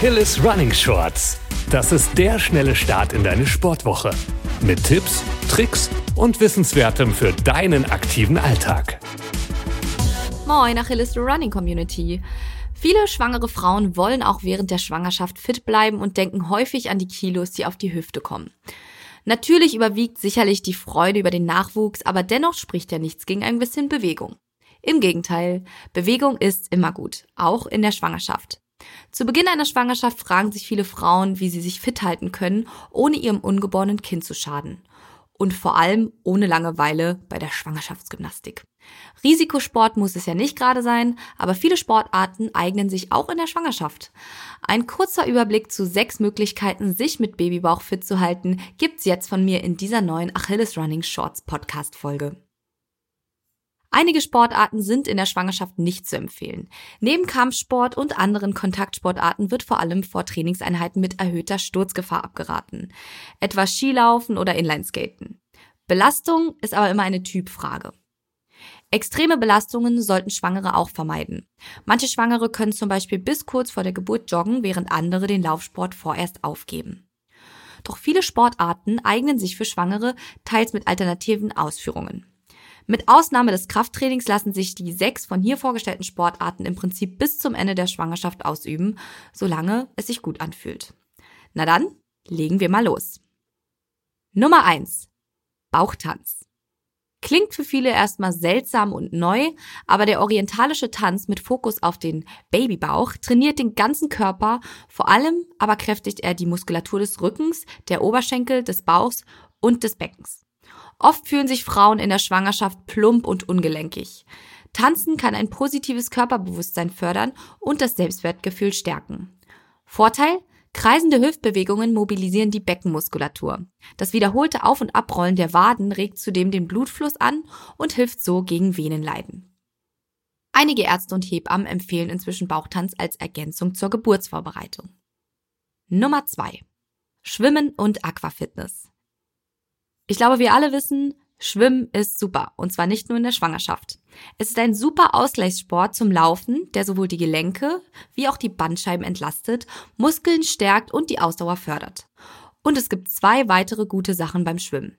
Achilles Running Shorts. Das ist der schnelle Start in deine Sportwoche. Mit Tipps, Tricks und Wissenswertem für deinen aktiven Alltag. Moin, Achilles Running Community. Viele schwangere Frauen wollen auch während der Schwangerschaft fit bleiben und denken häufig an die Kilos, die auf die Hüfte kommen. Natürlich überwiegt sicherlich die Freude über den Nachwuchs, aber dennoch spricht ja nichts gegen ein bisschen Bewegung. Im Gegenteil, Bewegung ist immer gut, auch in der Schwangerschaft. Zu Beginn einer Schwangerschaft fragen sich viele Frauen, wie sie sich fit halten können, ohne ihrem ungeborenen Kind zu schaden. Und vor allem ohne Langeweile bei der Schwangerschaftsgymnastik. Risikosport muss es ja nicht gerade sein, aber viele Sportarten eignen sich auch in der Schwangerschaft. Ein kurzer Überblick zu sechs Möglichkeiten, sich mit Babybauch fit zu halten, gibt's jetzt von mir in dieser neuen Achilles Running Shorts Podcast Folge. Einige Sportarten sind in der Schwangerschaft nicht zu empfehlen. Neben Kampfsport und anderen Kontaktsportarten wird vor allem vor Trainingseinheiten mit erhöhter Sturzgefahr abgeraten, etwa Skilaufen oder Inlineskaten. Belastung ist aber immer eine Typfrage. Extreme Belastungen sollten Schwangere auch vermeiden. Manche Schwangere können zum Beispiel bis kurz vor der Geburt joggen, während andere den Laufsport vorerst aufgeben. Doch viele Sportarten eignen sich für Schwangere teils mit alternativen Ausführungen. Mit Ausnahme des Krafttrainings lassen sich die sechs von hier vorgestellten Sportarten im Prinzip bis zum Ende der Schwangerschaft ausüben, solange es sich gut anfühlt. Na dann, legen wir mal los. Nummer eins: Bauchtanz. Klingt für viele erstmal seltsam und neu, aber der orientalische Tanz mit Fokus auf den Babybauch trainiert den ganzen Körper, vor allem aber kräftigt er die Muskulatur des Rückens, der Oberschenkel, des Bauchs und des Beckens. Oft fühlen sich Frauen in der Schwangerschaft plump und ungelenkig. Tanzen kann ein positives Körperbewusstsein fördern und das Selbstwertgefühl stärken. Vorteil? Kreisende Hüftbewegungen mobilisieren die Beckenmuskulatur. Das wiederholte Auf- und Abrollen der Waden regt zudem den Blutfluss an und hilft so gegen Venenleiden. Einige Ärzte und Hebammen empfehlen inzwischen Bauchtanz als Ergänzung zur Geburtsvorbereitung. Nummer zwei: Schwimmen und Aquafitness. Ich glaube, wir alle wissen, Schwimmen ist super und zwar nicht nur in der Schwangerschaft. Es ist ein super Ausgleichssport zum Laufen, der sowohl die Gelenke wie auch die Bandscheiben entlastet, Muskeln stärkt und die Ausdauer fördert. Und es gibt zwei weitere gute Sachen beim Schwimmen.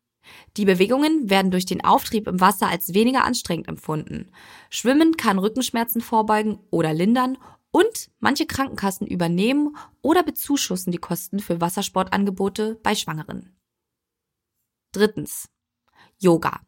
Die Bewegungen werden durch den Auftrieb im Wasser als weniger anstrengend empfunden. Schwimmen kann Rückenschmerzen vorbeugen oder lindern und manche Krankenkassen übernehmen oder bezuschussen die Kosten für Wassersportangebote bei Schwangeren. Drittens. Yoga.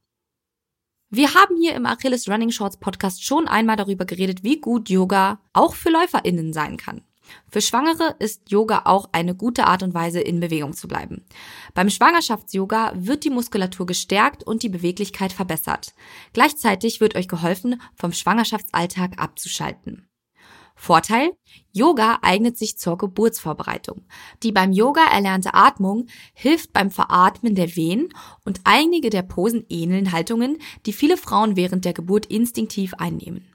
Wir haben hier im Achilles Running Shorts Podcast schon einmal darüber geredet, wie gut Yoga auch für LäuferInnen sein kann. Für Schwangere ist Yoga auch eine gute Art und Weise, in Bewegung zu bleiben. Beim Schwangerschafts-Yoga wird die Muskulatur gestärkt und die Beweglichkeit verbessert. Gleichzeitig wird euch geholfen, vom Schwangerschaftsalltag abzuschalten. Vorteil? Yoga eignet sich zur Geburtsvorbereitung. Die beim Yoga erlernte Atmung hilft beim Veratmen der Wehen und einige der Posen ähneln Haltungen, die viele Frauen während der Geburt instinktiv einnehmen.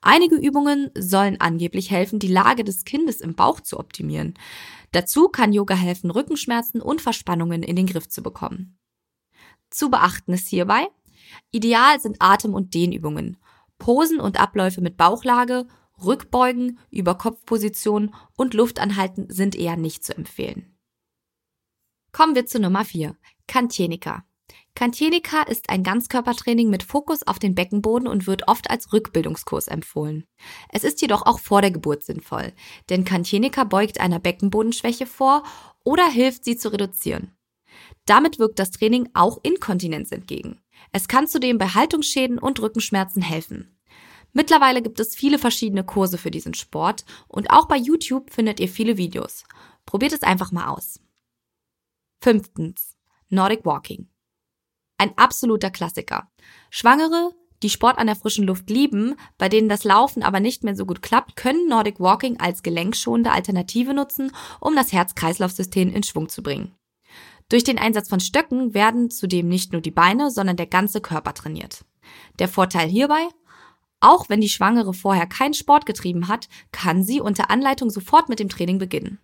Einige Übungen sollen angeblich helfen, die Lage des Kindes im Bauch zu optimieren. Dazu kann Yoga helfen, Rückenschmerzen und Verspannungen in den Griff zu bekommen. Zu beachten ist hierbei, ideal sind Atem- und Dehnübungen, Posen und Abläufe mit Bauchlage Rückbeugen, Überkopfposition und Luftanhalten sind eher nicht zu empfehlen. Kommen wir zu Nummer 4. Kantienika. Kantienika ist ein Ganzkörpertraining mit Fokus auf den Beckenboden und wird oft als Rückbildungskurs empfohlen. Es ist jedoch auch vor der Geburt sinnvoll, denn Kantienika beugt einer Beckenbodenschwäche vor oder hilft sie zu reduzieren. Damit wirkt das Training auch Inkontinenz entgegen. Es kann zudem bei Haltungsschäden und Rückenschmerzen helfen. Mittlerweile gibt es viele verschiedene Kurse für diesen Sport und auch bei YouTube findet ihr viele Videos. Probiert es einfach mal aus. Fünftens. Nordic Walking. Ein absoluter Klassiker. Schwangere, die Sport an der frischen Luft lieben, bei denen das Laufen aber nicht mehr so gut klappt, können Nordic Walking als gelenkschonende Alternative nutzen, um das Herz-Kreislauf-System in Schwung zu bringen. Durch den Einsatz von Stöcken werden zudem nicht nur die Beine, sondern der ganze Körper trainiert. Der Vorteil hierbei, auch wenn die Schwangere vorher keinen Sport getrieben hat, kann sie unter Anleitung sofort mit dem Training beginnen.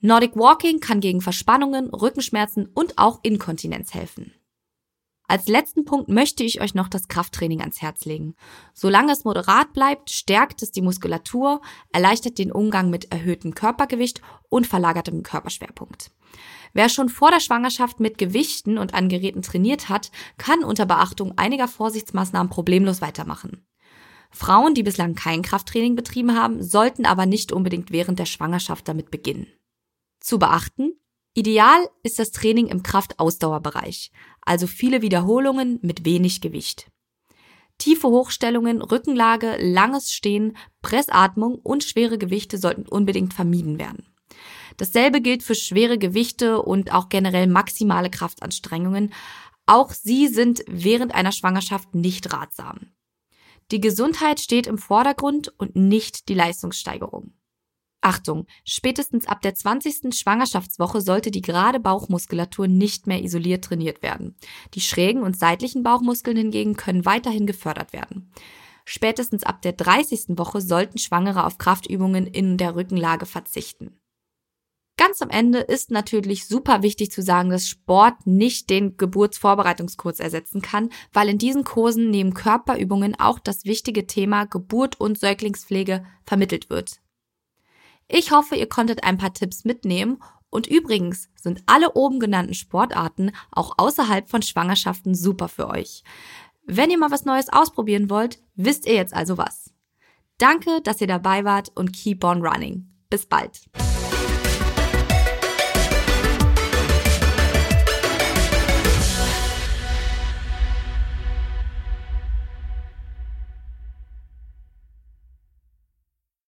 Nordic Walking kann gegen Verspannungen, Rückenschmerzen und auch Inkontinenz helfen. Als letzten Punkt möchte ich euch noch das Krafttraining ans Herz legen. Solange es moderat bleibt, stärkt es die Muskulatur, erleichtert den Umgang mit erhöhtem Körpergewicht und verlagertem Körperschwerpunkt. Wer schon vor der Schwangerschaft mit Gewichten und an Geräten trainiert hat, kann unter Beachtung einiger Vorsichtsmaßnahmen problemlos weitermachen. Frauen, die bislang kein Krafttraining betrieben haben, sollten aber nicht unbedingt während der Schwangerschaft damit beginnen. Zu beachten, Ideal ist das Training im Kraftausdauerbereich, also viele Wiederholungen mit wenig Gewicht. Tiefe Hochstellungen, Rückenlage, langes Stehen, Pressatmung und schwere Gewichte sollten unbedingt vermieden werden. Dasselbe gilt für schwere Gewichte und auch generell maximale Kraftanstrengungen. Auch sie sind während einer Schwangerschaft nicht ratsam. Die Gesundheit steht im Vordergrund und nicht die Leistungssteigerung. Achtung, spätestens ab der 20. Schwangerschaftswoche sollte die gerade Bauchmuskulatur nicht mehr isoliert trainiert werden. Die schrägen und seitlichen Bauchmuskeln hingegen können weiterhin gefördert werden. Spätestens ab der 30. Woche sollten Schwangere auf Kraftübungen in der Rückenlage verzichten. Ganz am Ende ist natürlich super wichtig zu sagen, dass Sport nicht den Geburtsvorbereitungskurs ersetzen kann, weil in diesen Kursen neben Körperübungen auch das wichtige Thema Geburt und Säuglingspflege vermittelt wird. Ich hoffe, ihr konntet ein paar Tipps mitnehmen und übrigens sind alle oben genannten Sportarten auch außerhalb von Schwangerschaften super für euch. Wenn ihr mal was Neues ausprobieren wollt, wisst ihr jetzt also was. Danke, dass ihr dabei wart und keep on running. Bis bald.